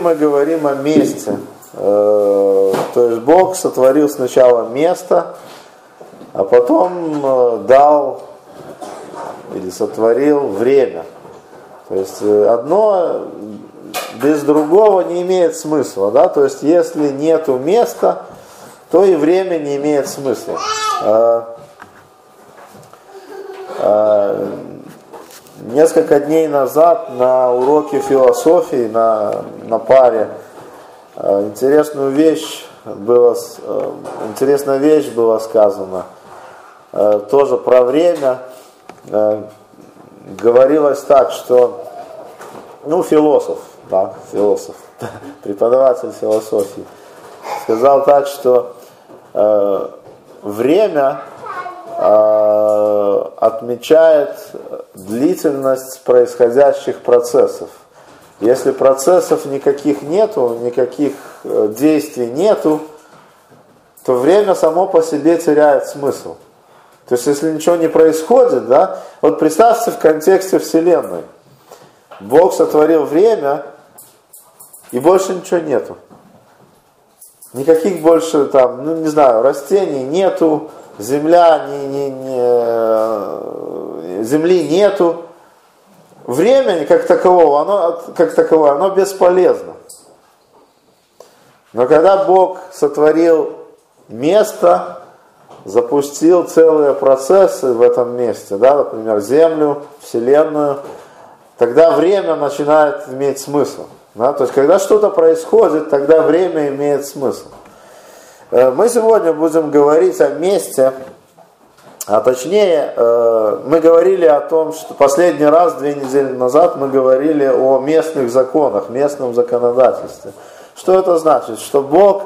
мы говорим о месте. Э, то есть Бог сотворил сначала место, а потом э, дал или сотворил время. То есть э, одно без другого не имеет смысла. Да? То есть если нету места, то и время не имеет смысла. Несколько дней назад на уроке философии на, на паре э, интересную вещь было, э, интересная вещь была сказана. Э, тоже про время. Говорилось так, что, ну, философ, да, философ, преподаватель философии, сказал так, что время отмечает длительность происходящих процессов. Если процессов никаких нету, никаких э, действий нету, то время само по себе теряет смысл. То есть, если ничего не происходит, да, вот представьте в контексте Вселенной. Бог сотворил время, и больше ничего нету. Никаких больше там, ну не знаю, растений нету, земля не, не, не, э, земли нету, времени как такового, оно, как таковое, оно бесполезно. Но когда Бог сотворил место, запустил целые процессы в этом месте, да, например, Землю, Вселенную, тогда время начинает иметь смысл. Да? То есть, когда что-то происходит, тогда время имеет смысл. Э, мы сегодня будем говорить о месте, а точнее, э, мы говорили о том, что последний раз, две недели назад, мы говорили о местных законах, местном законодательстве. Что это значит? Что Бог,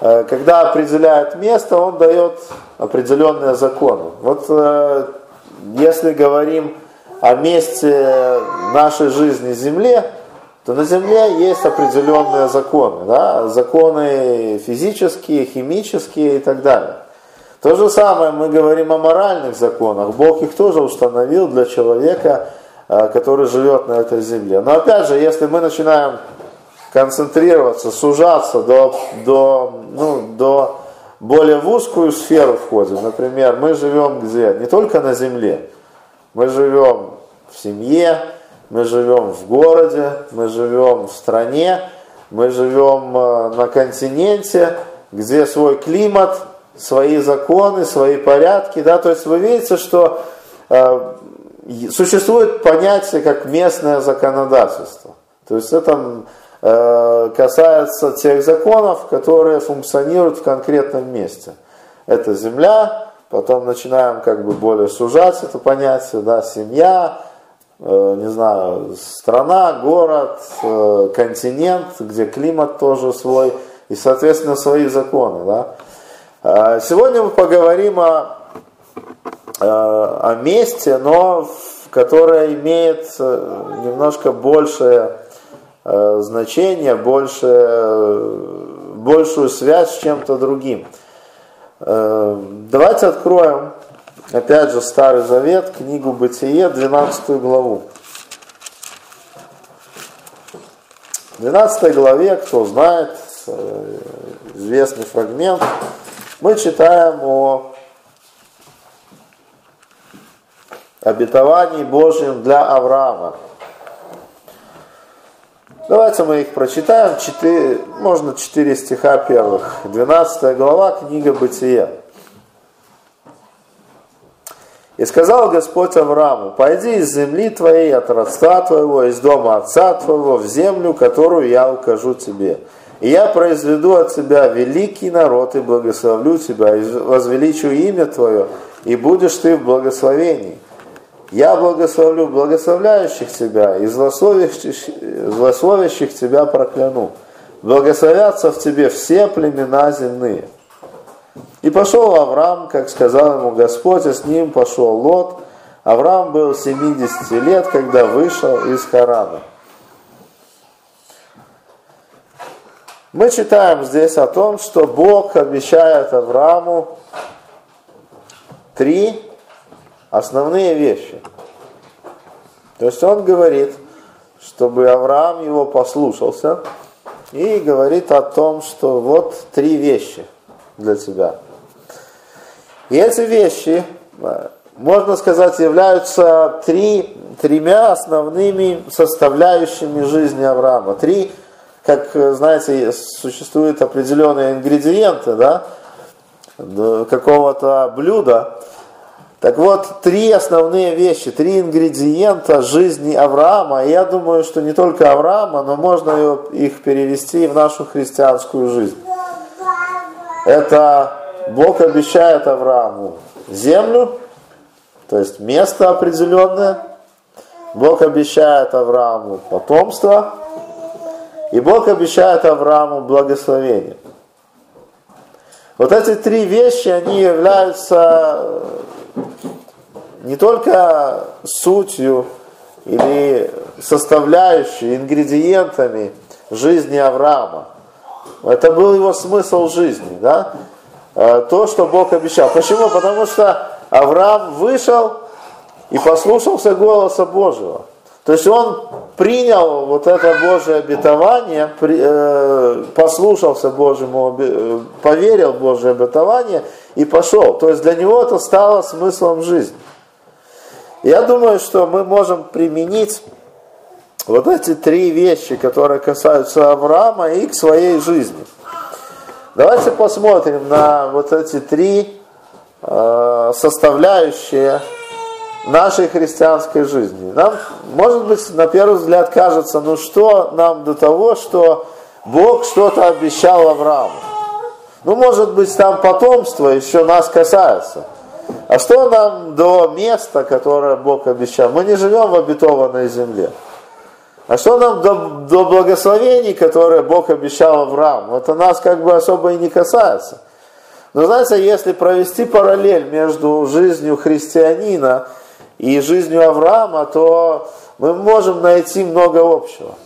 э, когда определяет место, Он дает определенные законы. Вот если говорим о месте нашей жизни Земле, то на Земле есть определенные законы, да? законы физические, химические и так далее. То же самое мы говорим о моральных законах. Бог их тоже установил для человека, э, который живет на этой земле. Но опять же, если мы начинаем концентрироваться, сужаться до, до, ну, до более в узкую сферу входим, например, мы живем где? Не только на земле. Мы живем в семье, мы живем в городе, мы живем в стране, мы живем э, на континенте, где свой климат, свои законы, свои порядки. Да? То есть вы видите, что э, существует понятие как местное законодательство. То есть это э, касается тех законов, которые функционируют в конкретном месте. Это земля, потом начинаем как бы более сужать это понятие, да, семья, Э, не знаю, страна, город, э, континент, где климат тоже свой, и, соответственно, свои законы. Да? А сегодня мы поговорим о, э, о месте, но которое имеет немножко большее значение, больше, большую связь с чем-то другим. Давайте откроем Опять же, Старый Завет, книгу Бытие, 12 главу. В 12 главе, кто знает, э, известный фрагмент, мы читаем о обетовании Божьем для Авраама. Давайте мы их прочитаем, 4, можно 4 стиха первых. 12 глава, книга Бытия. И сказал Господь Аврааму, пойди из земли твоей, от родства твоего, из дома отца твоего, в землю, которую я укажу тебе. И я произведу от тебя великий народ, и благословлю тебя, и возвеличу имя твое, и будешь ты в благословении. Я благословлю благословляющих тебя, и злословящих, злословящих тебя прокляну. Благословятся в тебе все племена земные. И пошел Авраам, как сказал ему Господь, и с ним пошел Лот. Авраам был 70 лет, когда вышел из Харана. Мы читаем здесь о том, что Бог обещает Аврааму три основные вещи. То есть он говорит, чтобы Авраам его послушался, и говорит о том, что вот три вещи для тебя. И эти вещи, можно сказать, являются три, тремя основными составляющими жизни Авраама. Три, как, знаете, существуют определенные ингредиенты, да, какого-то блюда, так вот, три основные вещи, три ингредиента жизни Авраама. И я думаю, что не только Авраама, но можно их перевести в нашу христианскую жизнь. Это Бог обещает Аврааму землю, то есть место определенное. Бог обещает Аврааму потомство. И Бог обещает Аврааму благословение. Вот эти три вещи, они являются не только сутью или составляющей, ингредиентами жизни Авраама. Это был его смысл жизни, да? Э, то, что Бог обещал. Почему? Потому что Авраам вышел и послушался голоса Божьего. То есть он принял вот это Божье обетование, э, послушался Божьему, э, поверил в Божье обетование и пошел. То есть для него это стало смыслом жизни. Я думаю, что мы можем применить вот эти три вещи, которые касаются Авраама и к своей жизни. Давайте посмотрим на вот эти три э, составляющие нашей христианской жизни. Нам, может быть, на первый взгляд кажется, ну что нам до того, что Бог что-то обещал Аврааму. Ну, может быть, там потомство еще нас касается. А что нам до места, которое Бог обещал? Мы не живем в обетованной земле. А что нам до, до благословений, которые Бог обещал Аврааму? Это нас как бы особо и не касается. Но знаете, если провести параллель между жизнью христианина и жизнью Авраама, то мы можем найти много общего.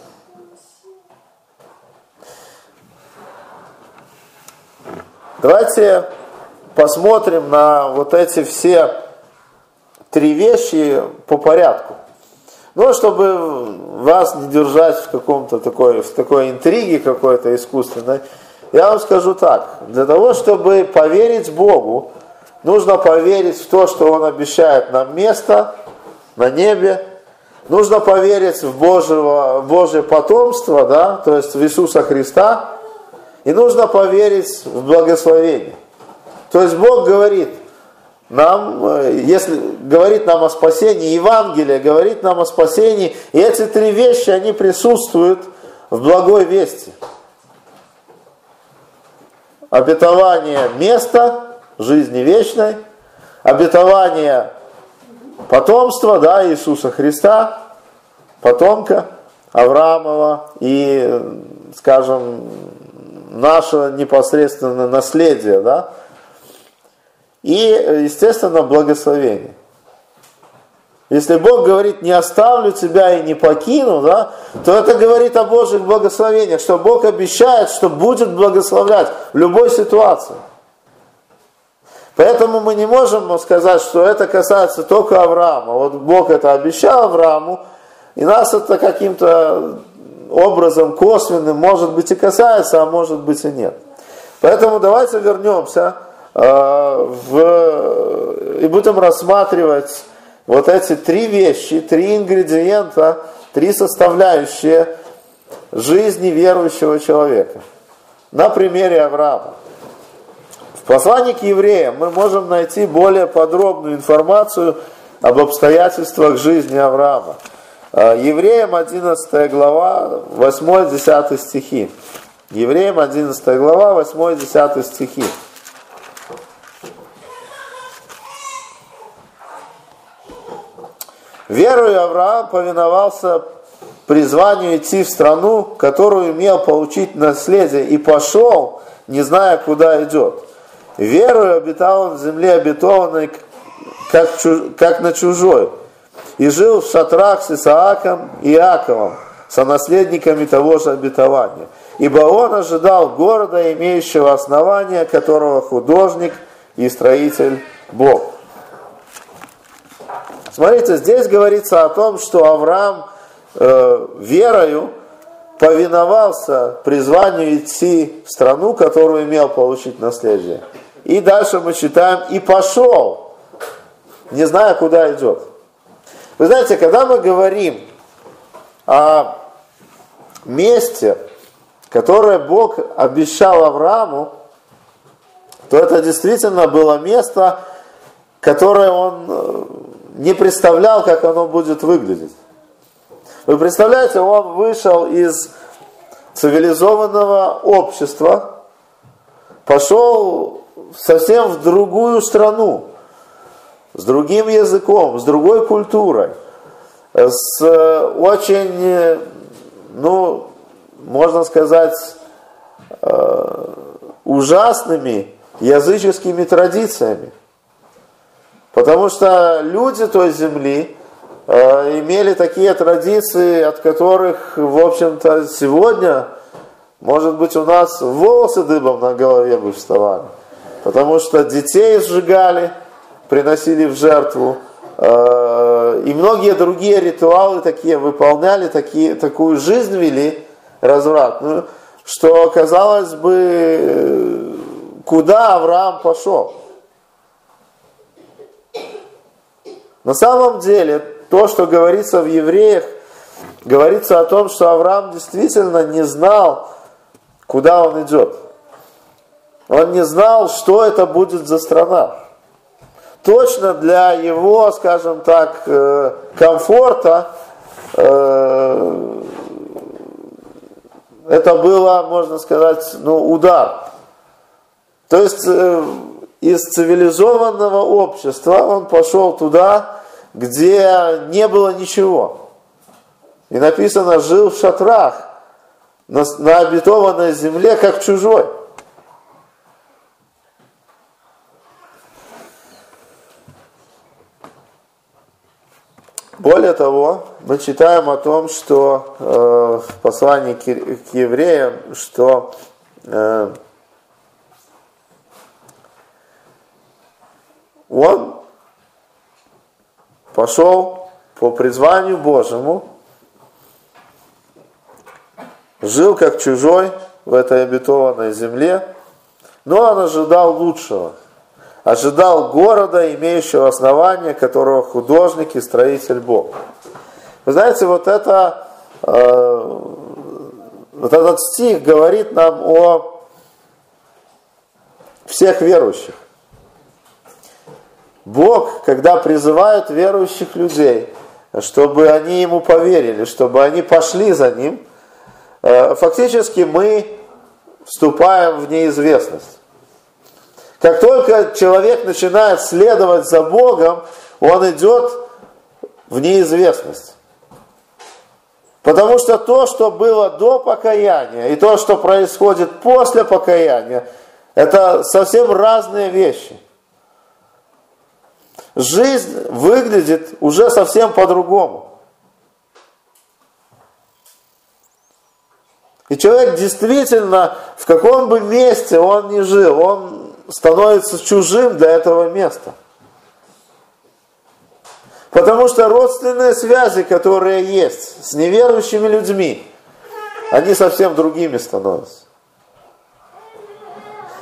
Давайте посмотрим на вот эти все три вещи по порядку. Ну, чтобы вас не держать в каком-то такой, в такой интриге какой-то искусственной, я вам скажу так. Для того, чтобы поверить Богу, нужно поверить в то, что Он обещает нам место на небе, нужно поверить в Божьего, Божье потомство, да, то есть в Иисуса Христа, и нужно поверить в благословение. То есть Бог говорит нам, э, если говорит нам о спасении, Евангелие говорит нам о спасении, и эти три вещи, они присутствуют в благой вести. Обетование места жизни вечной, обетование потомства, да, Иисуса Христа, потомка Авраамова и, скажем, наше непосредственное наследие, да, и, естественно, благословение. Если Бог говорит, не оставлю тебя и не покину, да, то это говорит о Божьих благословениях, что Бог обещает, что будет благословлять в любой ситуации. Поэтому мы не можем сказать, что это касается только Авраама. Вот Бог это обещал Аврааму, и нас это каким-то образом косвенным, может быть, и касается, а может быть и нет. Поэтому давайте вернемся Э, в, и будем рассматривать вот эти три вещи, три ингредиента, три составляющие жизни верующего человека. На примере Авраама. Послании к евреям мы можем найти более подробную информацию об обстоятельствах жизни Авраама. Э, евреям 11 глава, 8-10 стихи. Евреям 11 глава, 8-10 стихи. Верою Авраам повиновался призванию идти в страну, которую имел получить наследие, и пошел, не зная, куда идет. Верою обитал он в земле обетованной, как, как на чужой, и жил в шатрах с Исааком и Иаковом, со наследниками того же обетования. Ибо он ожидал города, имеющего основания, которого художник и строитель Бог. Смотрите, здесь говорится о том, что Авраам э, верою повиновался призванию идти в страну, которую имел получить наследие. И дальше мы читаем, и пошел, не зная, куда идет. Вы знаете, когда мы говорим о месте, которое Бог обещал Аврааму, то это действительно было место, которое он э, не представлял, как оно будет выглядеть. Вы представляете, он вышел из цивилизованного общества, пошел совсем в другую страну, с другим языком, с другой культурой, с очень, ну, можно сказать, э, ужасными языческими традициями. Потому что люди той земли э, имели такие традиции, от которых, в общем-то, сегодня, может быть, у нас волосы дыбом на голове бы вставали. Потому что детей сжигали, приносили в жертву. Э, и многие другие ритуалы такие выполняли, такие, такую жизнь вели развратную, что, казалось бы, куда Авраам пошел. На самом деле, то, что говорится в евреях, говорится о том, что Авраам действительно не знал, куда он идет. Он не знал, что это будет за страна. Точно для его, скажем так, э, комфорта э, это было, можно сказать, ну, удар. То есть э, из цивилизованного общества он пошел туда, где не было ничего. И написано, жил в шатрах на, на обетованной земле, как чужой. Более того, мы читаем о том, что э, в послании к, к евреям, что э, он пошел по призванию Божьему, жил как чужой в этой обетованной земле, но он ожидал лучшего. Ожидал города, имеющего основание, которого художник и строитель Бог. Вы знаете, вот это, э, вот этот стих говорит нам о всех верующих. Бог, когда призывает верующих людей, чтобы они ему поверили, чтобы они пошли за ним, э, фактически мы вступаем в неизвестность. Как только человек начинает следовать за Богом, он идет в неизвестность. Потому что то, что было до покаяния, и то, что происходит после покаяния, это совсем разные вещи жизнь выглядит уже совсем по-другому. И человек действительно, в каком бы месте он ни жил, он становится чужим для этого места. Потому что родственные связи, которые есть с неверующими людьми, они совсем другими становятся.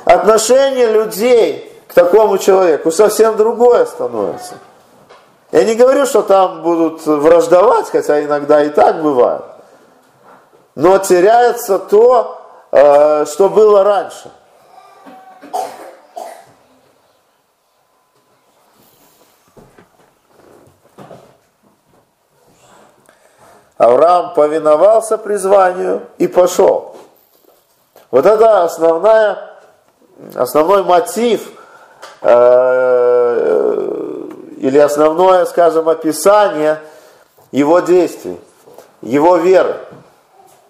Отношения людей такому человеку совсем другое становится. Я не говорю, что там будут враждовать, хотя иногда и так бывает. Но теряется то, э, что было раньше. Авраам повиновался призванию и пошел. Вот это основная, основной мотив Э, или основное, скажем, описание его действий, его веры.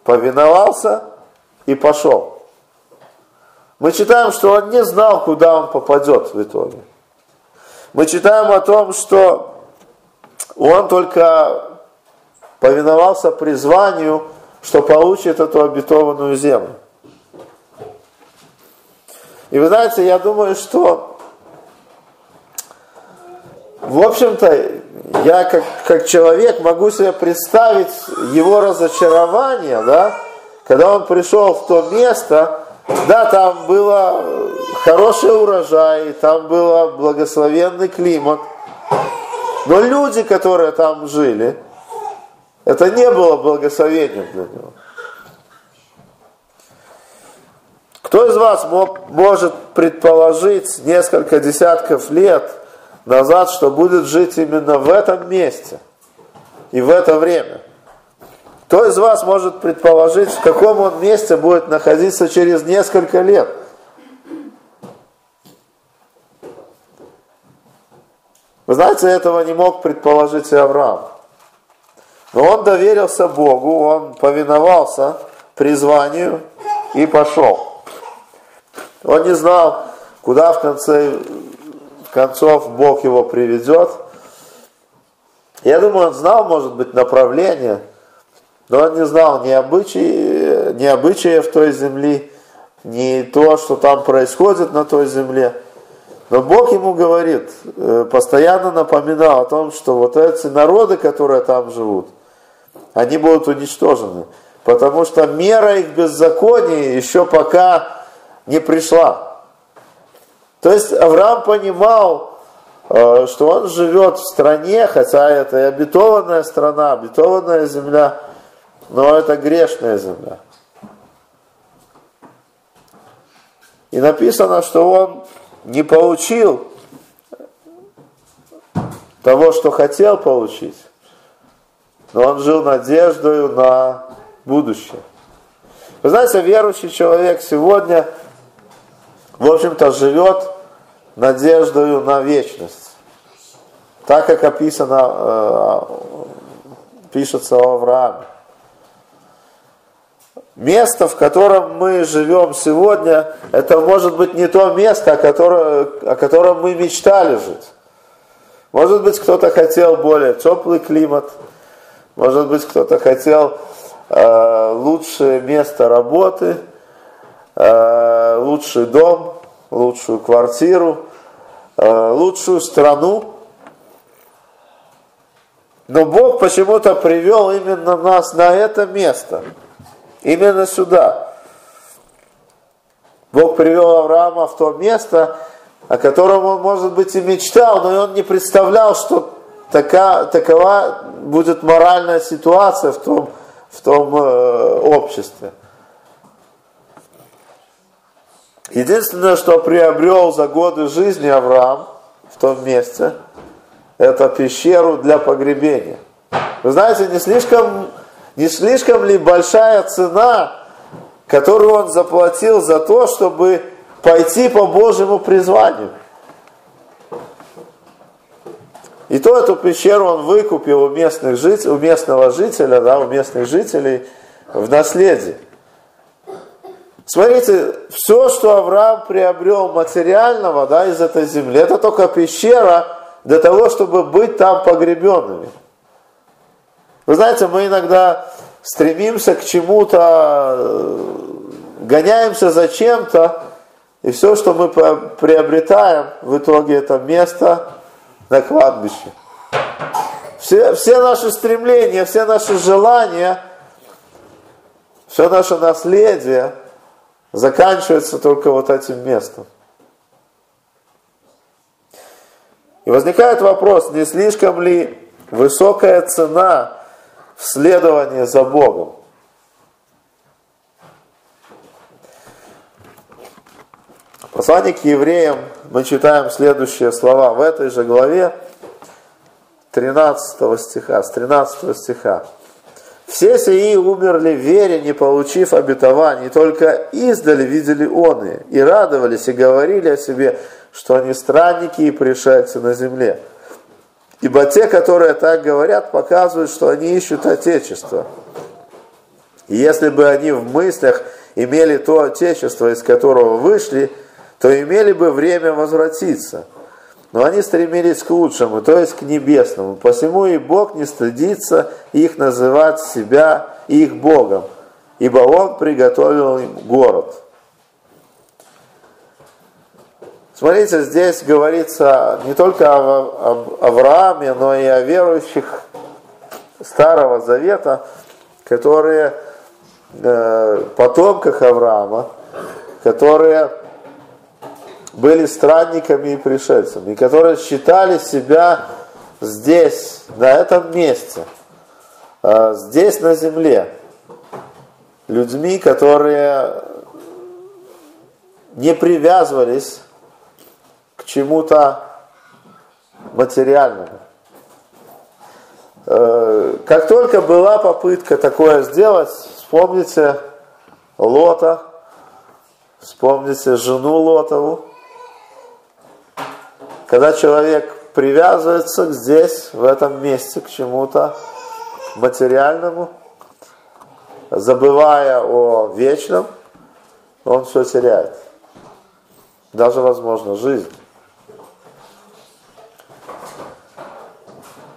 Повиновался и пошел. Мы читаем, что он не знал, куда он попадет в итоге. Мы читаем о том, что он только повиновался призванию, что получит эту обетованную землю. И вы знаете, я думаю, что в общем-то, я как, как человек могу себе представить его разочарование, да, когда он пришел в то место, да, там было хороший урожай, там был благословенный климат, но люди, которые там жили, это не было благословением для него. Кто из вас мог, может предположить несколько десятков лет назад, что будет жить именно в этом месте и в это время? Кто из вас может предположить, в каком он месте будет находиться через несколько лет? Вы знаете, этого не мог предположить и Авраам. Но он доверился Богу, он повиновался призванию и пошел. Он не знал, куда в конце концов Бог его приведет. Я думаю, он знал, может быть, направление, но он не знал ни обычаи, ни обычаев той земли, ни то, что там происходит на той земле. Но Бог ему говорит, э, постоянно напоминал о том, что вот эти народы, которые там живут, они будут уничтожены. Потому что мера их беззакония еще пока не пришла. То есть Авраам понимал, э, что он живет в стране, хотя это и обетованная страна, обетованная земля, но это грешная земля. И написано, что он не получил того, что хотел получить, но он жил надеждой на будущее. Вы знаете, верующий человек сегодня – в общем-то, живет надеждою на вечность. Так как описано, э, пишется о Аврааме. Место, в котором мы живем сегодня, это может быть не то место, о котором, о котором мы мечтали жить. Может быть, кто-то хотел более теплый климат, может быть, кто-то хотел э, лучшее место работы – Э, лучший дом, лучшую квартиру, э, лучшую страну. Но Бог почему-то привел именно нас на это место, именно сюда. Бог привел Авраама в то место, о котором он, может быть, и мечтал, но он не представлял, что така, такова будет моральная ситуация в том, в том э, обществе. Единственное, что приобрел за годы жизни Авраам в том месте, это пещеру для погребения. Вы знаете, не слишком, не слишком ли большая цена, которую он заплатил за то, чтобы пойти по Божьему призванию? И то эту пещеру он выкупил у местных жителей, у местного жителя, да, у местных жителей в наследие. Смотрите, все, что Авраам приобрел материального да, из этой земли, это только пещера для того, чтобы быть там погребенными. Вы знаете, мы иногда стремимся к чему-то, э, гоняемся за чем-то, и все, что мы приобретаем, в итоге это место на кладбище. Все, все наши стремления, все наши желания, все наше наследие – заканчивается только вот этим местом. И возникает вопрос, не слишком ли высокая цена в следовании за Богом? В послании к евреям мы читаем следующие слова в этой же главе 13 стиха, с 13 стиха. Все сии умерли в вере, не получив обетований, только издали видели оны, и радовались, и говорили о себе, что они странники и пришельцы на земле. Ибо те, которые так говорят, показывают, что они ищут Отечество. И если бы они в мыслях имели то Отечество, из которого вышли, то имели бы время возвратиться – но они стремились к лучшему, то есть к небесному. Посему и Бог не стыдится их называть себя их Богом, ибо Он приготовил им город. Смотрите, здесь говорится не только об Аврааме, но и о верующих Старого Завета, которые э, потомках Авраама, которые были странниками и пришельцами, и которые считали себя здесь, на этом месте, э, здесь на земле, людьми, которые не привязывались к чему-то материальному. Э, как только была попытка такое сделать, вспомните Лота, вспомните жену Лотову. Когда человек привязывается здесь, в этом месте, к чему-то материальному, забывая о вечном, он все теряет. Даже, возможно, жизнь.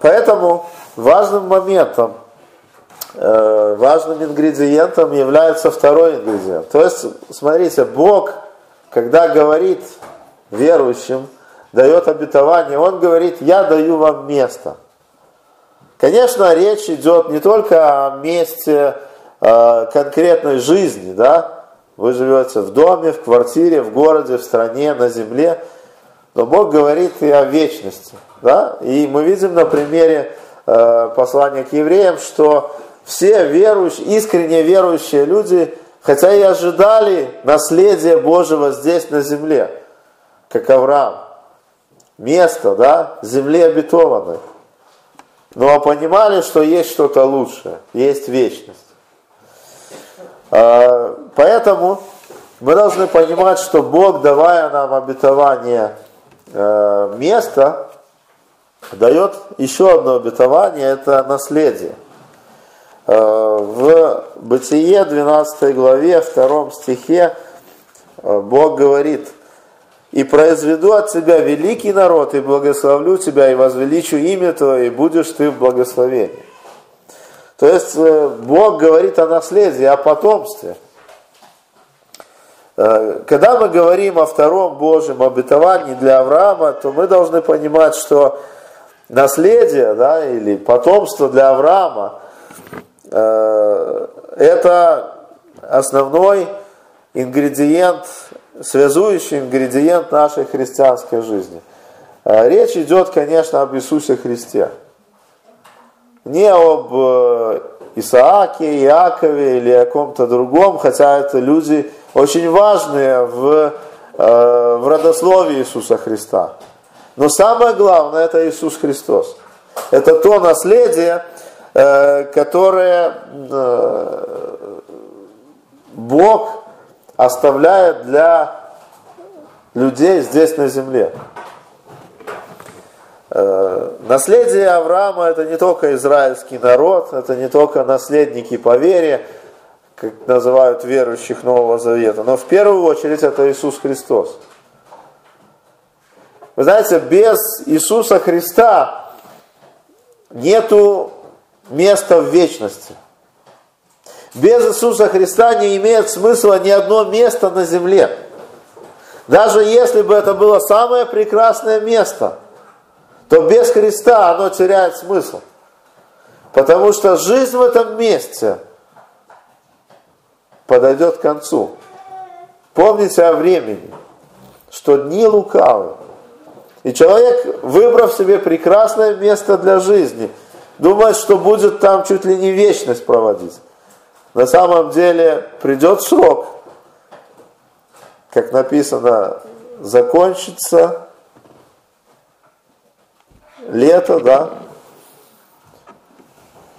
Поэтому важным моментом, э, важным ингредиентом является второй ингредиент. То есть, смотрите, Бог, когда говорит верующим, дает обетование, Он говорит, я даю вам место. Конечно, речь идет не только о месте э, конкретной жизни, да, вы живете в доме, в квартире, в городе, в стране, на земле, но Бог говорит и о вечности, да, и мы видим на примере Э, послание к евреям, что все верующие, искренне верующие люди, хотя и ожидали наследия Божьего здесь на земле, как Авраам, место, да, земли обетованной, но понимали, что есть что-то лучшее, есть вечность. Э, поэтому мы должны понимать, что Бог, давая нам обетование э, места, дает еще одно обетование, это наследие. Э, в Бытие 12 главе, 2 стихе э, Бог говорит, «И произведу от тебя великий народ, и благословлю тебя, и возвеличу имя твое, и будешь ты в благословении». То есть э, Бог говорит о наследии, о потомстве. Когда мы говорим о втором Божьем обетовании для Авраама, то мы должны понимать, что наследие, да, или потомство для Авраама, э, это основной ингредиент, связующий ингредиент нашей христианской жизни. Э, речь идет, конечно, об Иисусе Христе. Не об э, Исааке, Иакове или о ком-то другом, хотя это люди очень важные в, в родословии Иисуса Христа. Но самое главное это Иисус Христос. Это то наследие, э, которое э, Бог оставляет для людей здесь на земле. Э, наследие Авраама это не только израильский народ, это не только наследники по вере, как называют верующих Нового Завета, но в первую очередь это Иисус Христос. Вы знаете, без Иисуса Христа нету места в вечности. Без Иисуса Христа не имеет смысла ни одно место на земле. Даже если бы это было самое прекрасное место, то без Христа оно теряет смысл. Потому что жизнь в этом месте подойдет к концу. Помните о времени, что дни лукавы, и человек, выбрав себе прекрасное место для жизни, думает, что будет там чуть ли не вечность проводить. На самом деле придет срок, как написано, закончится лето, да,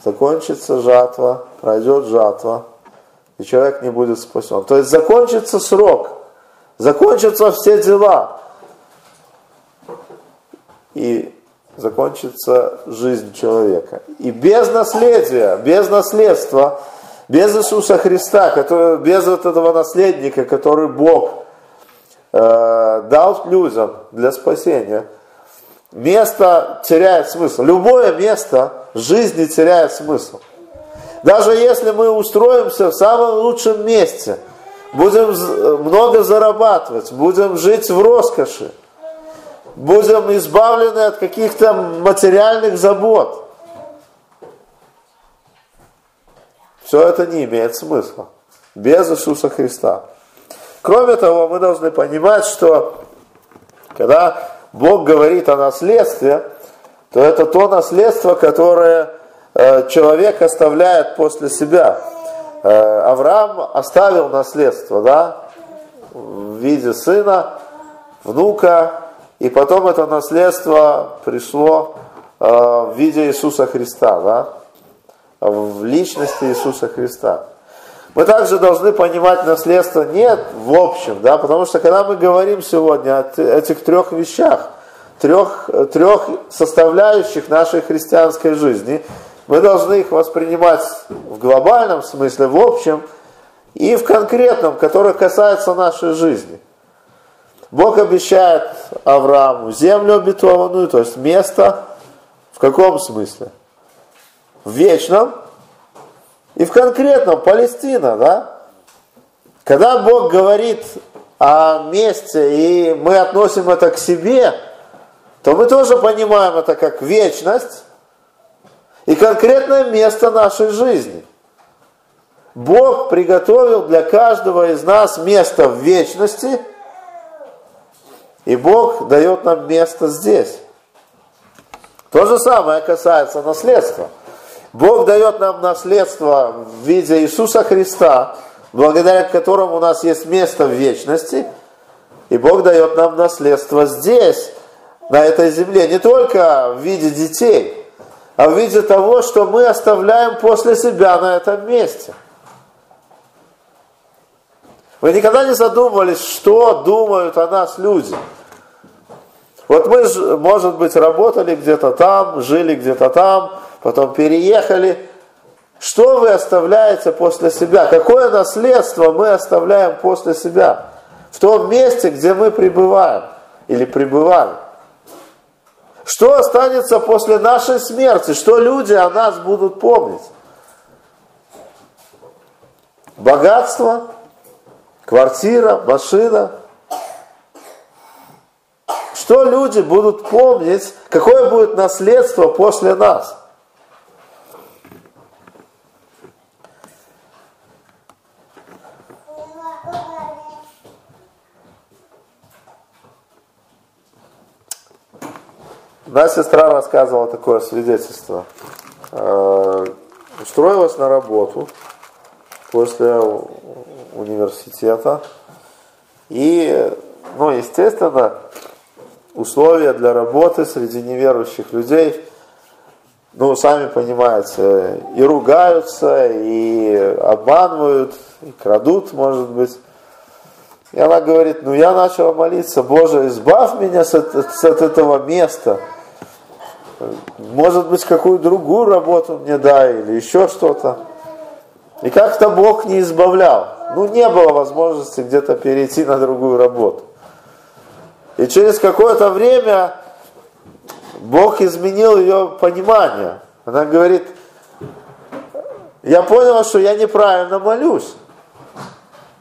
закончится жатва, пройдет жатва, и человек не будет спасен. То есть закончится срок, закончатся все дела и закончится жизнь человека. И без наследия, без наследства, без Иисуса Христа, который, без вот этого наследника, который Бог э, дал людям для спасения, место теряет смысл. Любое место жизни теряет смысл. Даже если мы устроимся в самом лучшем месте, будем много зарабатывать, будем жить в роскоши, будем избавлены от каких-то материальных забот. Все это не имеет смысла без Иисуса Христа. Кроме того, мы должны понимать, что когда Бог говорит о наследстве, то это то наследство, которое э, человек оставляет после себя. Э, Авраам оставил наследство, да, в виде сына, внука, и потом это наследство пришло э, в виде Иисуса Христа, да, в личности Иисуса Христа. Мы также должны понимать наследство не в общем, да, потому что когда мы говорим сегодня о этих трех вещах, трех, трех составляющих нашей христианской жизни, мы должны их воспринимать в глобальном смысле, в общем, и в конкретном, который касается нашей жизни. Бог обещает Аврааму землю обетованную, то есть место, в каком смысле? В вечном, и в конкретном Палестина, да? Когда Бог говорит о месте, и мы относим это к себе, то мы тоже понимаем это как вечность и конкретное место нашей жизни. Бог приготовил для каждого из нас место в вечности, и Бог дает нам место здесь. То же самое касается наследства – Бог дает нам наследство в виде Иисуса Христа, благодаря которому у нас есть место в вечности. И Бог дает нам наследство здесь, на этой земле, не только в виде детей, а в виде того, что мы оставляем после себя на этом месте. Вы никогда не задумывались, что думают о нас люди? Вот мы, может быть, работали где-то там, жили где-то там, потом переехали. Что вы оставляете после себя? Какое наследство мы оставляем после себя? В том месте, где мы пребываем или пребывали. Что останется после нашей смерти? Что люди о нас будут помнить? Богатство, квартира, машина. Что люди будут помнить? Какое будет наследство после нас? Одна сестра рассказывала такое свидетельство. Э, устроилась на работу после университета. И, ну, естественно, условия для работы среди неверующих людей, ну, сами понимаете, и ругаются, и обманывают, и крадут, может быть. И она говорит, ну я начала молиться, Боже, избавь меня с, с, от этого места – может быть, какую другую работу мне дай или еще что-то. И как-то Бог не избавлял. Ну, не было возможности где-то перейти на другую работу. И через какое-то время Бог изменил ее понимание. Она говорит, я поняла, что я неправильно молюсь.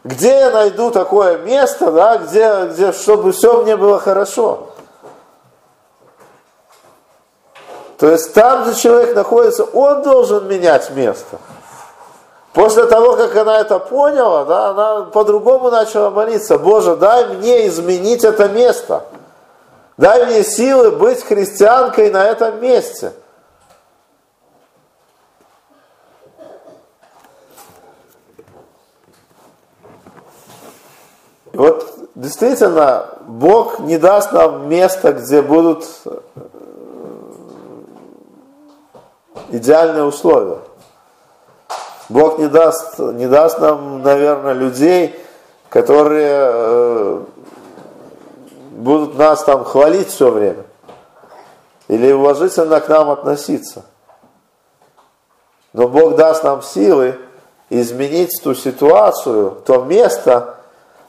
Где я найду такое место, да, где, где, чтобы все мне было хорошо? То есть там, где человек находится, он должен менять место. После того, как она это поняла, да, она по-другому начала молиться. Боже, дай мне изменить это место. Дай мне силы быть христианкой на этом месте. вот действительно, Бог не даст нам место, где будут идеальные условия. Бог не даст, не даст нам, наверное, людей, которые э, будут нас там хвалить все время. Или уважительно к нам относиться. Но Бог даст нам силы изменить ту ситуацию, то место,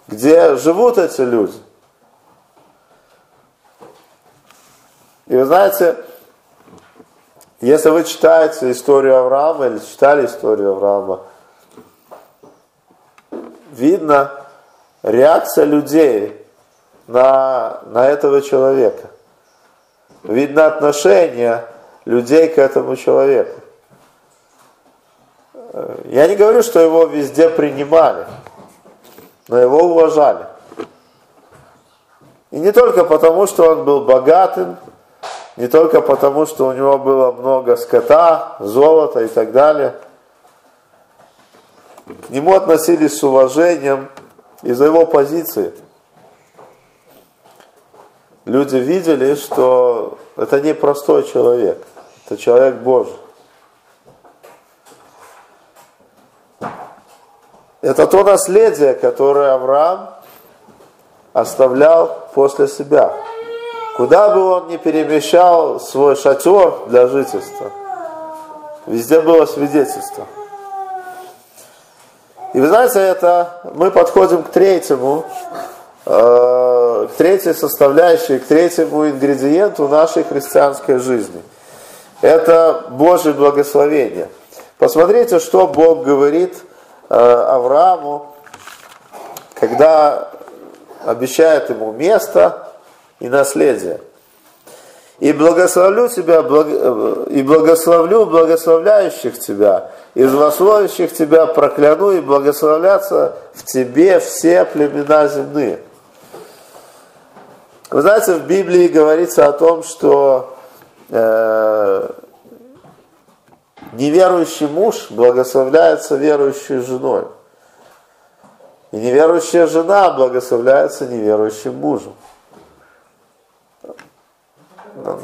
где живут эти люди. И вы знаете, если вы читаете историю Авраама или читали историю Авраама, видно реакция людей на, на этого человека. Видно отношение людей к этому человеку. Я не говорю, что его везде принимали, но его уважали. И не только потому, что он был богатым, не только потому, что у него было много скота, золота и так далее. К нему относились с уважением из-за его позиции. Люди видели, что это не простой человек, это человек Божий. Это то наследие, которое Авраам оставлял после себя. Куда бы он ни перемещал свой шатер для жительства, везде было свидетельство. И вы знаете, это мы подходим к третьему, э, к третьей составляющей, к третьему ингредиенту нашей христианской жизни. Это Божье благословение. Посмотрите, что Бог говорит э, Аврааму, когда обещает ему место и наследие. И благословлю тебя, и благословлю благословляющих тебя, и злословящих тебя прокляну, и благословлятся в тебе все племена земные. Вы знаете, в Библии говорится о том, что э, неверующий муж благословляется верующей женой. И неверующая жена благословляется неверующим мужем.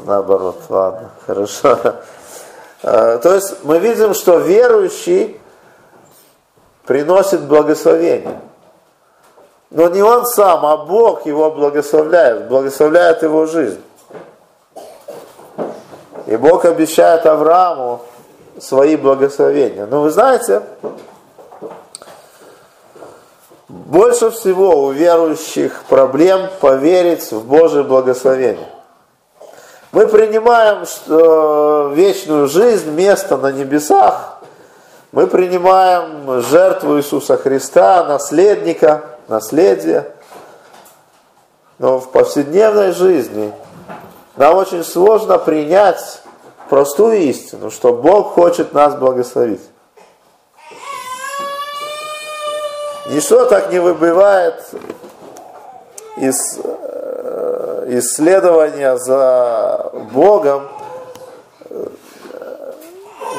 Наоборот, ладно, хорошо. А, то есть мы видим, что верующий приносит благословение. Но не он сам, а Бог его благословляет, благословляет его жизнь. И Бог обещает Аврааму свои благословения. Но вы знаете, больше всего у верующих проблем поверить в Божье благословение. Мы принимаем вечную жизнь, место на небесах. Мы принимаем жертву Иисуса Христа, наследника, наследие. Но в повседневной жизни нам очень сложно принять простую истину, что Бог хочет нас благословить. Ничто так не выбивает из исследования за Богом,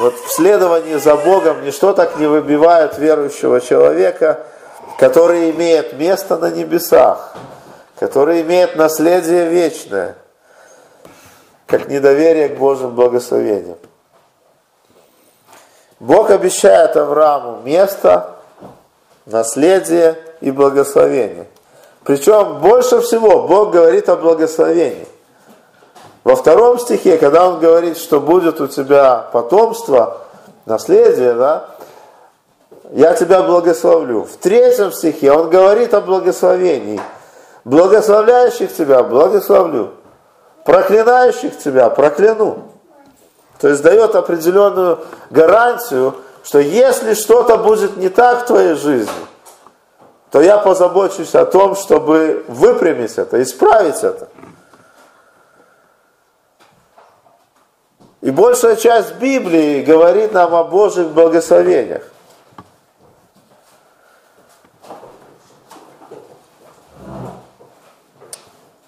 вот в следовании за Богом ничто так не выбивает верующего человека, который имеет место на небесах, который имеет наследие вечное, как недоверие к Божьим благословениям. Бог обещает Аврааму место, наследие и благословение. Причем больше всего Бог говорит о благословении. Во втором стихе, когда Он говорит, что будет у тебя потомство, наследие, да, я тебя благословлю. В третьем стихе Он говорит о благословении. Благословляющих тебя благословлю. Проклинающих тебя прокляну. То есть дает определенную гарантию, что если что-то будет не так в твоей жизни, то я позабочусь о том, чтобы выпрямить это, исправить это. И большая часть Библии говорит нам о Божьих благословениях.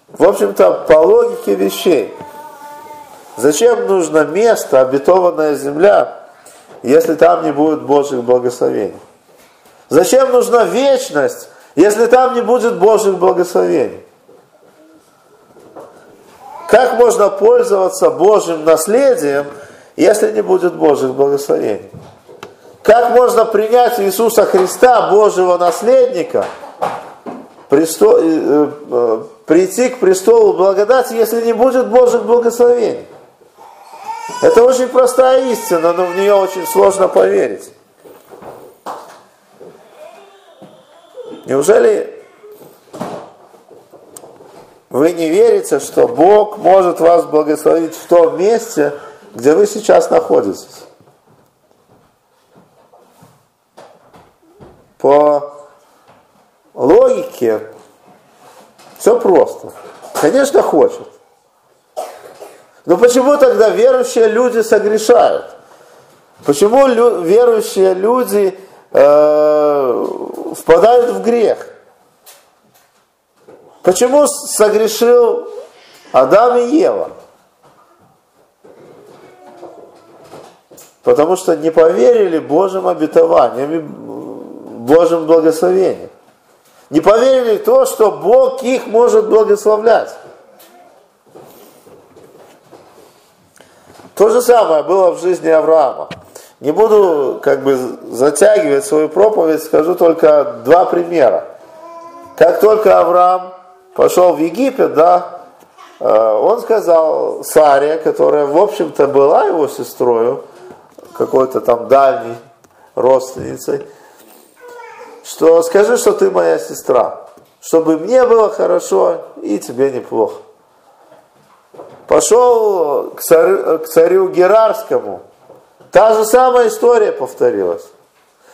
В общем-то, по логике вещей, зачем нужно место, обетованная земля, если там не будет Божьих благословений? Зачем нужна вечность, если там не будет Божьих благословений? Как можно пользоваться Божьим наследием, если не будет Божьих благословений? Как можно принять Иисуса Христа, Божьего наследника, престол, э, э, прийти к престолу благодати, если не будет Божьих благословений? Это очень простая истина, но в нее очень сложно поверить. Неужели вы не верите, что Бог может вас благословить в том месте, где вы сейчас находитесь? По логике все просто. Конечно, хочет. Но почему тогда верующие люди согрешают? Почему верующие люди э, впадают в грех? Почему согрешил Адам и Ева? Потому что не поверили Божьим обетованиям, Божьим благословениям. Не поверили в то, что Бог их может благословлять. То же самое было в жизни Авраама. Не буду как бы затягивать свою проповедь, скажу только два примера. Как только Авраам пошел в Египет, да, э, он сказал Саре, которая, в общем-то, была его сестрой, какой-то там дальней родственницей, что скажи, что ты моя сестра, чтобы мне было хорошо и тебе неплохо. Пошел к царю, к царю Герарскому, та же самая история повторилась.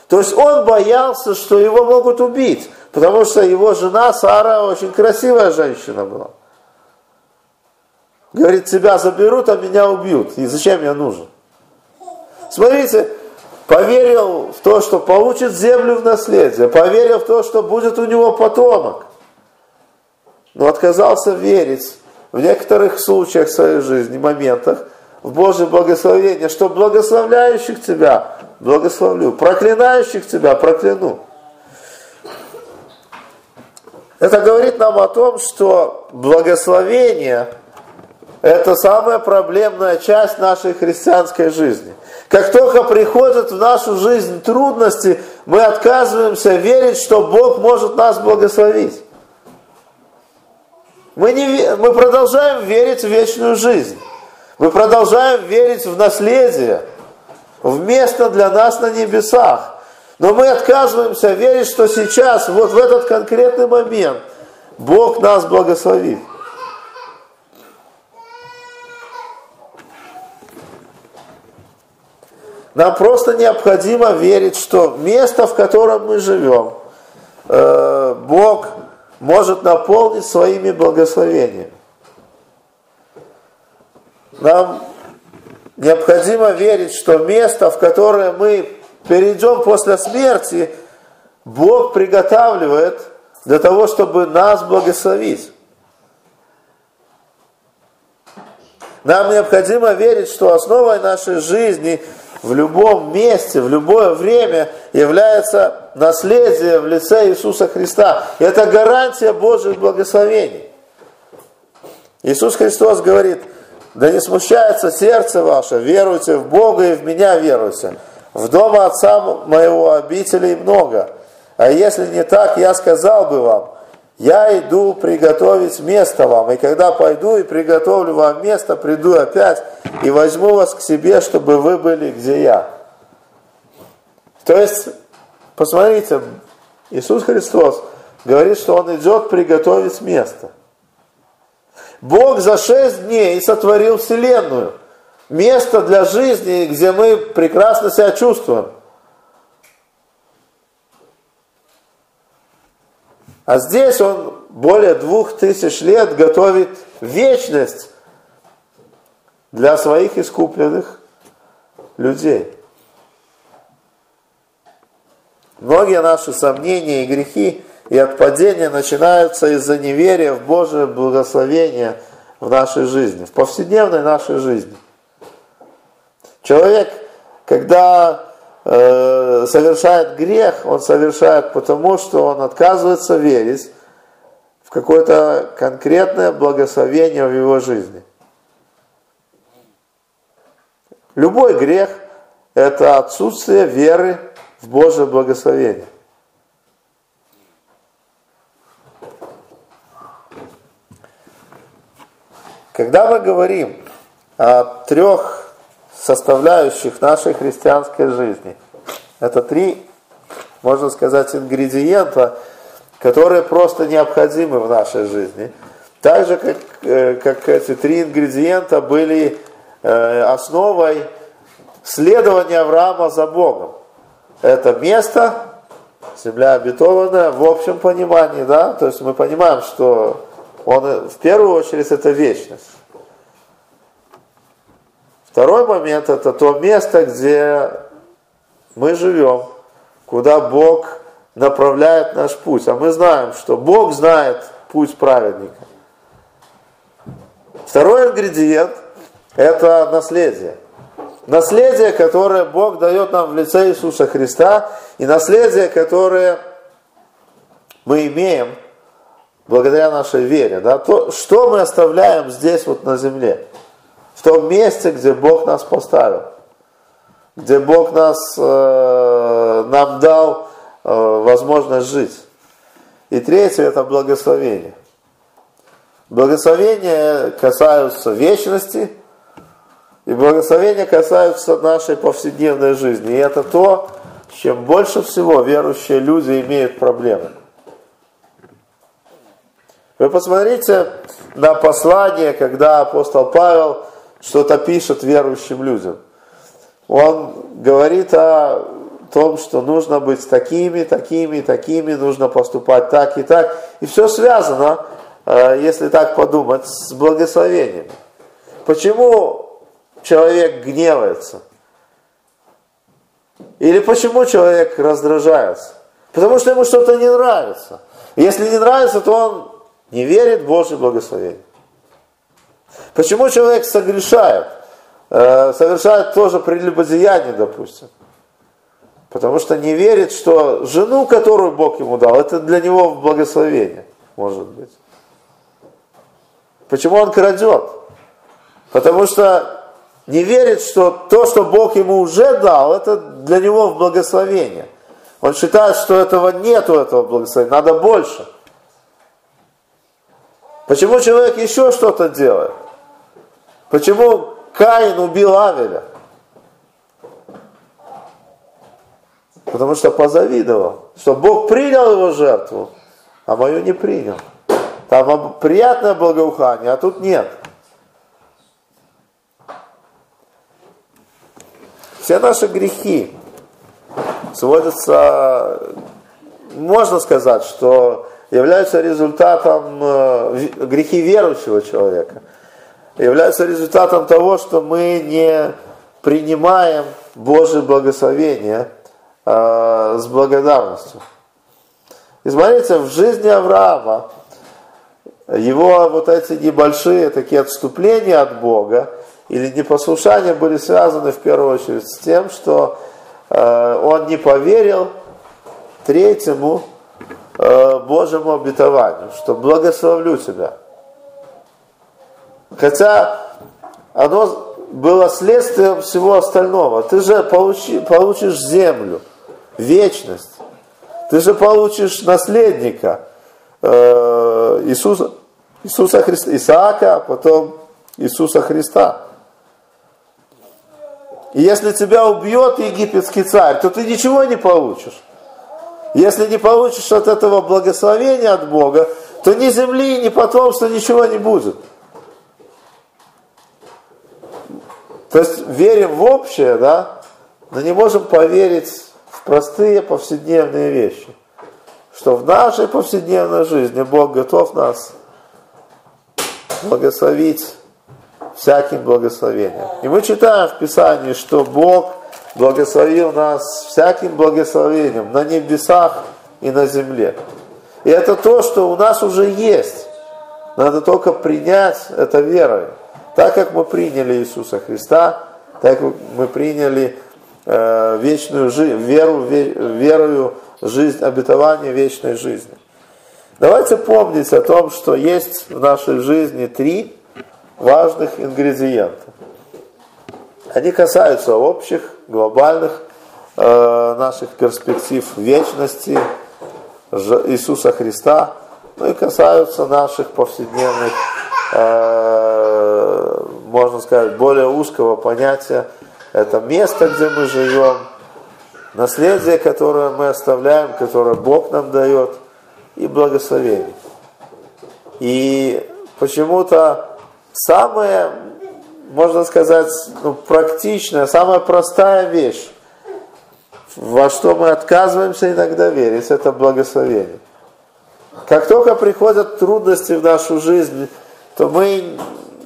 То есть он боялся, что его могут убить, потому что его жена Сара очень красивая женщина была. Говорит, тебя заберут, а меня убьют. И зачем я нужен? Смотрите, поверил в то, что получит землю в наследие, поверил в то, что будет у него потомок, но отказался верить в некоторых случаях своей жизни, моментах, в Божье благословение, что благословляющих тебя благословлю, проклинающих тебя прокляну. Это говорит нам о том, что благословение – это самая проблемная часть нашей христианской жизни. Как только приходят в нашу жизнь трудности, мы отказываемся верить, что Бог может нас благословить. Мы, не, мы продолжаем верить в вечную жизнь. Мы продолжаем верить в наследие, в место для нас на небесах. Но мы отказываемся верить, что сейчас, вот в этот конкретный момент, Бог нас благословит. Нам просто необходимо верить, что место, в котором мы живем, э, Бог может наполнить своими благословениями. Нам необходимо верить, что место, в которое мы перейдем после смерти, Бог приготавливает для того, чтобы нас благословить. Нам необходимо верить, что основой нашей жизни в любом месте, в любое время является наследие в лице Иисуса Христа. Это гарантия Божьих благословений. Иисус Христос говорит, да не смущается сердце ваше, веруйте в Бога и в меня веруйте. В дома Отца моего обителей много. А если не так, я сказал бы вам, я иду приготовить место вам, и когда пойду и приготовлю вам место, приду опять и возьму вас к себе, чтобы вы были, где я. То есть, посмотрите, Иисус Христос говорит, что Он идет приготовить место. Бог за шесть дней сотворил Вселенную. Место для жизни, где мы прекрасно себя чувствуем. А здесь он более двух тысяч лет готовит вечность для своих искупленных людей. Многие наши сомнения и грехи и отпадения начинаются из-за неверия в Божие благословение в нашей жизни, в повседневной нашей жизни. Человек, когда Э, совершает грех, он совершает потому, что он отказывается верить в какое-то конкретное благословение в его жизни. Любой грех – это отсутствие веры в Божье благословение. Когда мы говорим о трех составляющих нашей христианской жизни. Это три, можно сказать, ингредиента, которые просто необходимы в нашей жизни. Так же, как, э, как эти три ингредиента были э, основой следования Авраама за Богом. Это место, земля обетованная в общем понимании, да, то есть мы понимаем, что он в первую очередь это вечность. Второй момент – это то место, где мы живем, куда Бог направляет наш путь. А мы знаем, что Бог знает путь праведника. Второй ингредиент – это наследие. Наследие, которое Бог дает нам в лице Иисуса Христа, и наследие, которое мы имеем благодаря нашей вере. Да? То, что мы оставляем здесь вот на земле, в том месте, где Бог нас поставил, где Бог нас, э, нам дал э, возможность жить. И третье – это благословение. Благословения касаются вечности, и благословения касаются нашей повседневной жизни. И это то, чем больше всего верующие люди имеют проблемы. Вы посмотрите на послание, когда апостол Павел что-то пишет верующим людям. Он говорит о том, что нужно быть такими, такими, такими, нужно поступать так и так. И все связано Э, если так подумать, с благословением. Почему человек гневается? Или почему человек раздражается? Потому что ему что-то не нравится. Если не нравится, то он не верит в Божье благословение. Почему человек согрешает? Э, совершает тоже прелюбодеяние, допустим. Потому что не верит, что жену, которую Бог ему дал, это для него благословение, может быть. Почему он крадет? Потому что не верит, что то, что Бог ему уже дал, это для него в благословение. Он считает, что этого нету, этого благословения, надо больше. Почему человек еще что-то делает? Почему Каин убил Авеля? Потому что позавидовал, что Бог принял его жертву, а мою не принял. Там приятное благоухание, а тут нет. Все наши грехи сводятся, можно сказать, что являются результатом э, грехи верующего человека, являются результатом того, что мы не принимаем Божье благословение э, с благодарностью. И смотрите, в жизни Авраама его вот эти небольшие такие отступления от Бога или непослушания были связаны в первую очередь с тем, что э, он не поверил третьему э, Божьему обетованию, что благословлю тебя. Хотя оно было следствием всего остального. Ты же получи, получишь землю, вечность. Ты же получишь наследника – Э, Иисуса, Иисуса Христа, Исаака, а потом Иисуса Христа. И если тебя убьет египетский царь, то ты ничего не получишь. Если не получишь от этого благословения от Бога, то ни земли, ни потомства, ничего не будет. То есть верим в общее, да, но не можем поверить в простые повседневные вещи что в нашей повседневной жизни Бог готов нас благословить всяким благословением. И мы читаем в Писании, что Бог благословил нас всяким благословением на небесах и на земле. И это то, что у нас уже есть. Надо только принять это верой. Так как мы приняли Иисуса Христа, так как мы приняли э, вечную жизнь, веру, верою жизнь, обетование вечной жизни. Давайте помнить о том, что есть в нашей жизни три важных ингредиента. Они касаются общих, глобальных э, наших перспектив вечности Иисуса Христа, ну и касаются наших повседневных, э, можно сказать, более узкого понятия. Это место, где мы живем, наследие, которое мы оставляем, которое Бог нам дает, и благословение. И почему-то самая, можно сказать, ну, практичная, самая простая вещь, во что мы отказываемся иногда верить, это благословение. Как только приходят трудности в нашу жизнь, то мы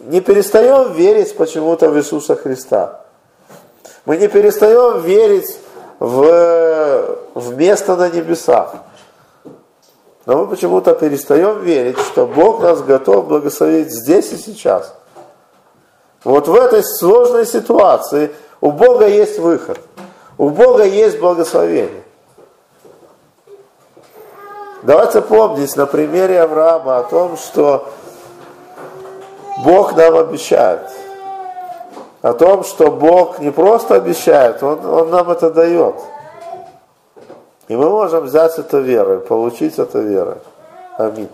не перестаем верить почему-то в Иисуса Христа. Мы не перестаем верить в, в место на небесах. Но мы почему-то перестаем верить, что Бог нас готов благословить здесь и сейчас. Вот в этой сложной ситуации у Бога есть выход. У Бога есть благословение. Давайте помнить на примере Авраама о том, что Бог нам обещает. О том, что Бог не просто обещает, Он, он нам это дает. И мы можем взять это верой, получить это верой. Аминь.